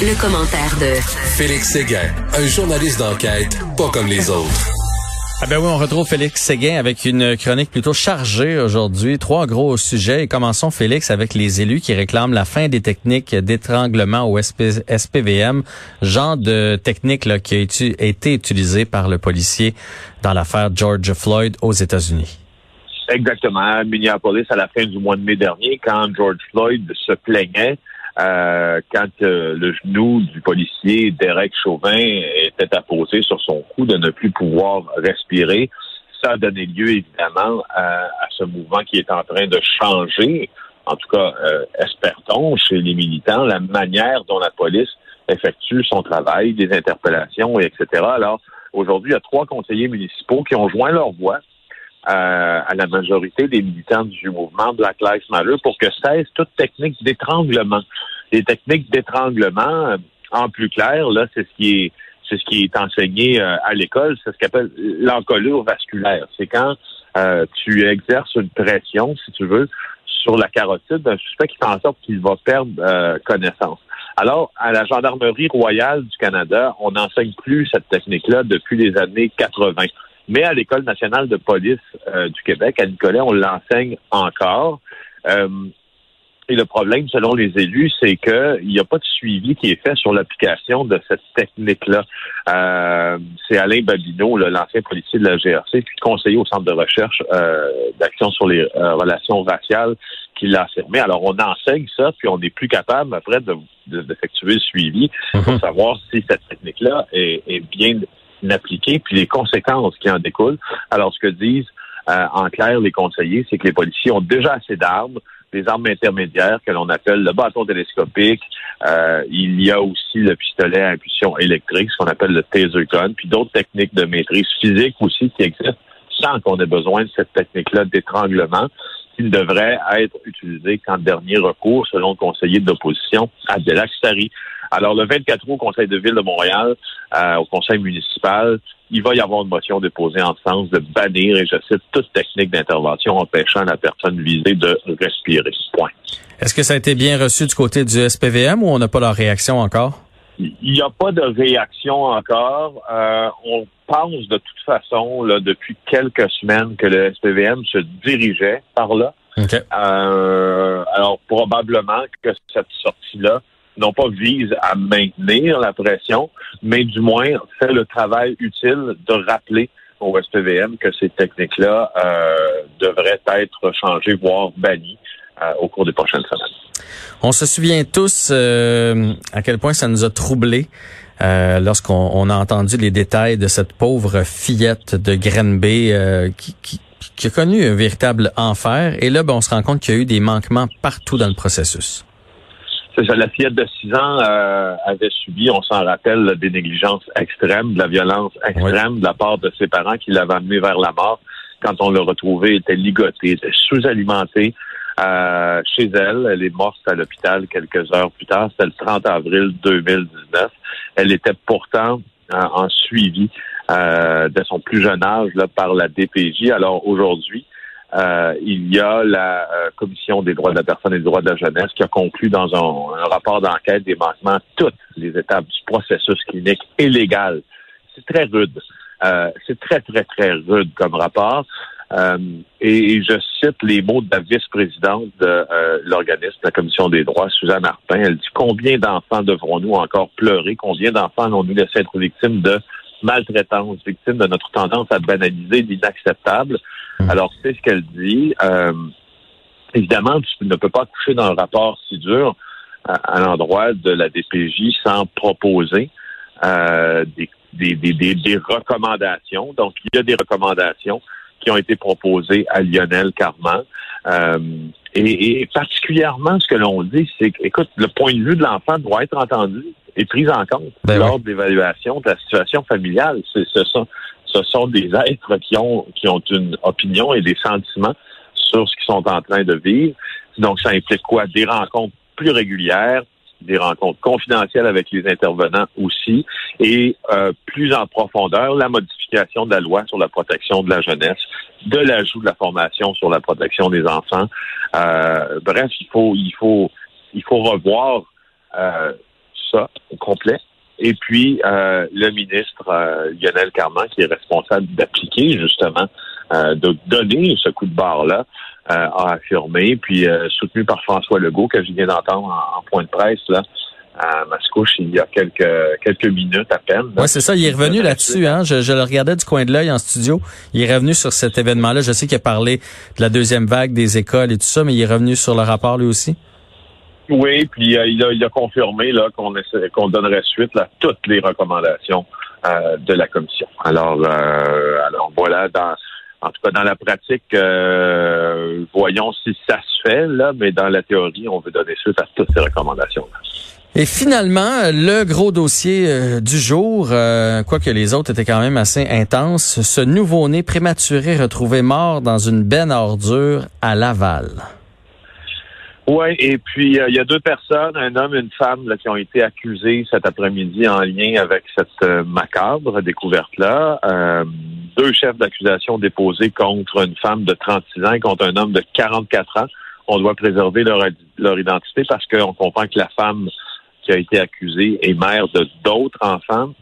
Le, commentaire de Félix Séguin, un journaliste d'enquête pas comme les autres. Ah ben oui, on retrouve Félix Séguin avec une chronique plutôt chargée aujourd'hui. Trois gros sujets. Et commençons, Félix, avec les élus qui réclament la fin des techniques d'étranglement au SPVM, genre de technique là, qui a été utilisée par le policier dans l'affaire George Floyd aux États-Unis. Exactement. À Minneapolis, à la fin du mois de mai dernier, quand George Floyd se plaignait euh, quand euh, le genou du policier Derek Chauvin était apposé sur son cou de ne plus pouvoir respirer. Ça a donné lieu évidemment à, ce mouvement qui est en train de changer, en tout cas, euh, espère-t-on, chez les militants, la manière dont la police effectue son travail, des interpellations, etc. Alors, aujourd'hui, il y a trois conseillers municipaux qui ont joint leur voix euh, à la majorité des militants du mouvement Black Lives Matter pour que cesse toute technique d'étranglement. Les techniques d'étranglement, euh, en plus clair, là, c'est ce qui est c'est ce qui est enseigné euh, à l'école, c'est ce qu'on appelle l'encolure vasculaire. C'est quand tu exerces une pression, si tu veux, sur la carotide d'un suspect qui fait en sorte qu'il va perdre connaissance. Alors, à la Gendarmerie royale du Canada, on n'enseigne plus cette technique-là depuis les années 80. Mais à l'École nationale de police euh, du Québec, à Nicolet, on l'enseigne encore. Euh, et le problème, selon les élus, c'est qu'il n'y a pas de suivi qui est fait sur l'application de cette technique-là. Euh, c'est Alain Babineau, l'ancien policier de la GRC, puis conseiller au Centre de recherche d'action sur les relations raciales, qui l'a affirmé. Alors, on enseigne ça, puis on n'est plus capable, après, d'effectuer de, le suivi pour mm-hmm. savoir si cette technique-là est, est bien appliquée, puis les conséquences qui en découlent. Alors, ce que disent euh, en clair les conseillers, c'est que les policiers ont déjà assez d'armes, des armes intermédiaires que l'on appelle le bâton télescopique. Euh, il y a aussi le pistolet à impulsion électrique, ce qu'on appelle le taser gun, puis d'autres techniques de maîtrise physique aussi qui existent sans qu'on ait besoin de cette technique-là d'étranglement qui devrait être utilisée qu'en dernier recours, selon le conseiller de l'opposition, Abdelak Sari. Alors, le 24 août, au Conseil de ville de Montréal, euh, au Conseil municipal, il va y avoir une motion déposée en sens de bannir, et je cite, toute technique d'intervention empêchant la personne visée de respirer. Point. Est-ce que ça a été bien reçu du côté du SPVM ou on n'a pas leur réaction encore? Il n'y a pas de réaction encore. Euh, on pense de toute façon, là, depuis quelques semaines, que le SPVM se dirigeait par là. Euh, alors, probablement que cette sortie-là non pas vise à maintenir la pression, mais du moins fait le travail utile de rappeler au SPVM que ces techniques-là euh, devraient être changées, voire bannies euh, au cours des prochaines semaines. On se souvient tous euh, à quel point ça nous a troublés lorsqu'on a entendu les détails de cette pauvre fillette de Grenby qui, qui, qui, a connu un véritable enfer. Et là, ben, on se rend compte qu'il y a eu des manquements partout dans le processus. C'est ça, la fillette de 6 ans euh, avait subi, on s'en rappelle, des négligences extrêmes, de la violence extrême de la part de ses parents qui l'avaient amené vers la mort. Quand on l'a retrouvée, elle était ligotée, était sous-alimentée euh, chez elle. Elle est morte à l'hôpital quelques heures plus tard. C'était le 30 avril 2019. Elle était pourtant euh, en suivi de son plus jeune âge là, par la DPJ. Alors aujourd'hui, euh, il y a la euh, Commission des droits de la personne et des droits de la jeunesse qui a conclu dans un, rapport d'enquête des manquements toutes les étapes du processus clinique illégal. C'est très rude. Euh, c'est très, très, très rude comme rapport. et, je cite les mots de la vice-présidente de l'organisme, la Commission des droits, Suzanne Martin. Elle dit combien d'enfants devrons-nous encore pleurer? Combien d'enfants allons-nous laisser être victimes de maltraitance, victimes de notre tendance à banaliser l'inacceptable? Hum. Alors, c'est ce qu'elle dit. Euh, évidemment, tu ne peux pas coucher dans un rapport si dur à, l'endroit de la DPJ sans proposer euh, des, des, des, des, recommandations. Donc, il y a des recommandations. Qui ont été proposés à Lionel Carman. Euh, et, et, particulièrement, ce que l'on dit, c'est que, écoute, le point de vue de l'enfant doit être entendu et pris en compte Ben lors oui. de l'évaluation de la situation familiale. Ce sont, ce sont des êtres qui ont, qui ont une opinion et des sentiments sur ce qu'ils sont en train de vivre. Donc, ça implique quoi? Des rencontres plus régulières, des rencontres confidentielles avec les intervenants aussi, et euh, plus en profondeur, la modification de la loi sur la protection de la jeunesse, de l'ajout de la formation sur la protection des enfants. Euh, bref, il faut, il faut, il faut revoir euh, ça au complet. Et puis, euh, le ministre Lionel Carman, qui est responsable d'appliquer justement, de donner ce coup de barre-là, euh, a affirmé, puis soutenu par François Legault, que je viens d'entendre en, en point de presse, là, à Mascouche, il y a quelques, quelques minutes à peine. Oui, c'est ça. Il est revenu là-dessus. Hein? Je, je le regardais du coin de l'œil en studio. Il est revenu sur cet événement-là. Je sais qu'il a parlé de la deuxième vague des écoles et tout ça, mais il est revenu sur le rapport lui aussi? Oui, puis euh, il, a, il a confirmé là qu'on qu'on donnerait suite à toutes les recommandations euh, de la commission. Alors, euh, alors voilà, dans, en tout cas dans la pratique, euh, voyons si ça se fait là, mais dans la théorie, on veut donner suite à toutes ces recommandations. Et finalement, le gros dossier euh, du jour, euh, quoique les autres étaient quand même assez intenses, ce nouveau-né prématuré retrouvé mort dans une benne à ordures à Laval. Oui, et puis euh, il y a deux personnes, un homme et une femme, là, qui ont été accusés cet après-midi en lien avec cette euh, macabre découverte-là. Euh, deux chefs d'accusation déposés contre une femme de 36 ans et contre un homme de 44 ans. On doit préserver leur identité parce qu'on comprend que la femme qui a été accusée est mère de d'autres enfants.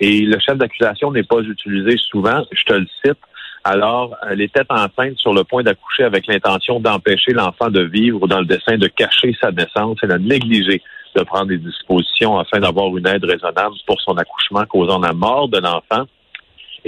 Et le chef d'accusation n'est pas utilisé souvent. Je te le cite. Alors, elle était enceinte sur le point d'accoucher avec l'intention d'empêcher l'enfant de vivre dans le dessein de cacher sa naissance. Elle a négligé de prendre des dispositions afin d'avoir une aide raisonnable pour son accouchement causant la mort de l'enfant.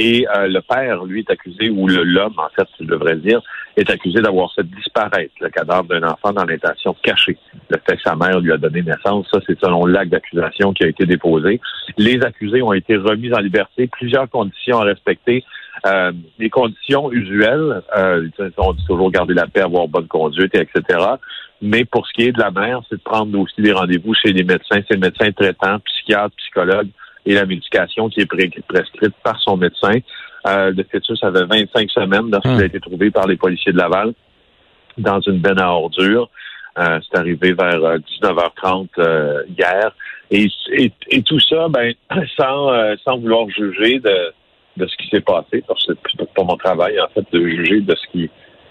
Et euh, le père, lui, est accusé, ou l'homme, en fait, je devrais dire, est accusé d'avoir fait disparaître le cadavre d'un enfant dans l'intention de cacher le fait que sa mère lui a donné naissance. Ça, c'est selon l'acte d'accusation qui a été déposé. Les accusés ont été remis en liberté. Plusieurs conditions à respecter. Euh, les conditions usuelles, euh, on dit toujours garder la paix, avoir bonne conduite, et etc. Mais pour ce qui est de la mère, c'est de prendre aussi des rendez-vous chez les médecins, c'est le médecin traitant, psychiatre, psychologue et la médication qui est prescrite par son médecin. Euh, le fœtus avait 25 semaines lorsqu'il Hum. a été trouvé par les policiers de Laval dans une benne à ordures. Euh, c'est arrivé vers euh, 19h30 euh, hier. Et, et, et tout ça, ben, sans, euh, sans vouloir juger de, de ce qui s'est passé, parce que c'est pas mon travail, en fait, de juger de ce qui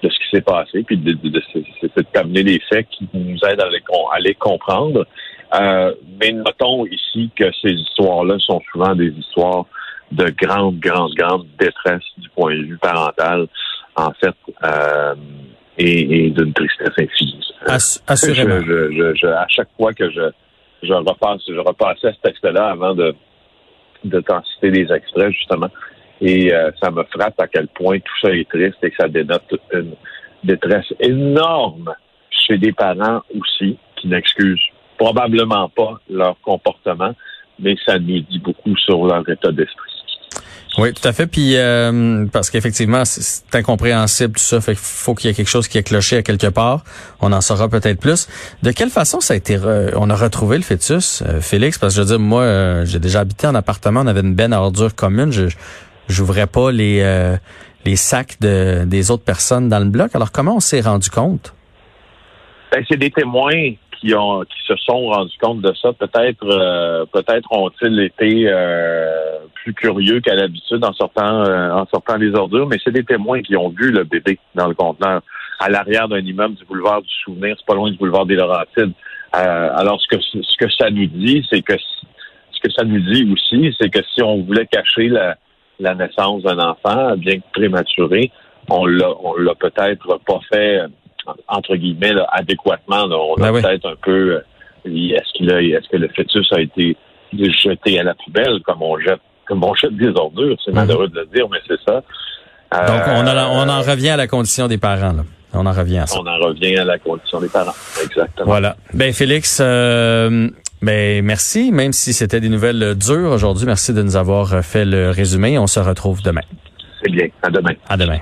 de ce qui s'est passé, puis de, de, de, les faits qui nous aident à les, à les comprendre. Euh, mais notons ici que ces histoires-là sont souvent des histoires de grande, grande, grande détresse du point de vue parental, en fait, euh, et, et d'une tristesse infinie. Euh, Ass- assurément. je, je, je, à chaque fois que je, je repasse, je repassais ce texte-là avant de, de t'en citer des extraits, justement. Et euh, ça me frappe à quel point tout ça est triste et que ça dénote une détresse énorme chez des parents aussi qui n'excusent probablement pas leur comportement, mais ça nous dit beaucoup sur leur état d'esprit. Oui, tout à fait. Puis euh, parce qu'effectivement, c'est- incompréhensible tout ça. Fait qu'il faut qu'il y ait quelque chose qui est cloché à quelque part. On en saura peut-être plus. De quelle façon ça a été re- on a retrouvé le fœtus, euh, Félix? Parce que je veux dire, moi, euh, j'ai déjà habité en appartement. On avait une benne à ordures commune. Je j'ouvrais pas les euh, les sacs de des autres personnes dans le bloc. Alors comment on s'est rendu compte? Ben, c'est des témoins qui ont qui se sont rendus compte de ça. Peut-être euh, peut-être ont-ils été euh, plus curieux qu'à l'habitude en sortant euh, en sortant les ordures, mais c'est des témoins qui ont vu le bébé dans le conteneur à l'arrière d'un immeuble du boulevard du Souvenir, c'est pas loin du boulevard des Laurentides. Euh, alors ce que ce que ça nous dit, c'est que ce que ça nous dit aussi, c'est que si on voulait cacher la, la naissance d'un enfant, bien que prématuré, on l'a on l'a peut-être pas fait entre guillemets là, adéquatement. là. On a Ben oui. peut-être un peu euh, est-ce qu'il a est-ce que le fœtus a été jeté à la poubelle comme on jette comme on jette des ordures, c'est Mhm. malheureux de le dire, mais c'est ça. Donc on, a- Euh, on en revient à la condition des parents. Là. On en revient à ça. on en revient à la condition des parents. Exactement. Voilà. Ben Félix, euh, ben merci. Même si c'était des nouvelles dures aujourd'hui, merci de nous avoir fait le résumé. On se retrouve demain. C'est bien. À demain. À demain.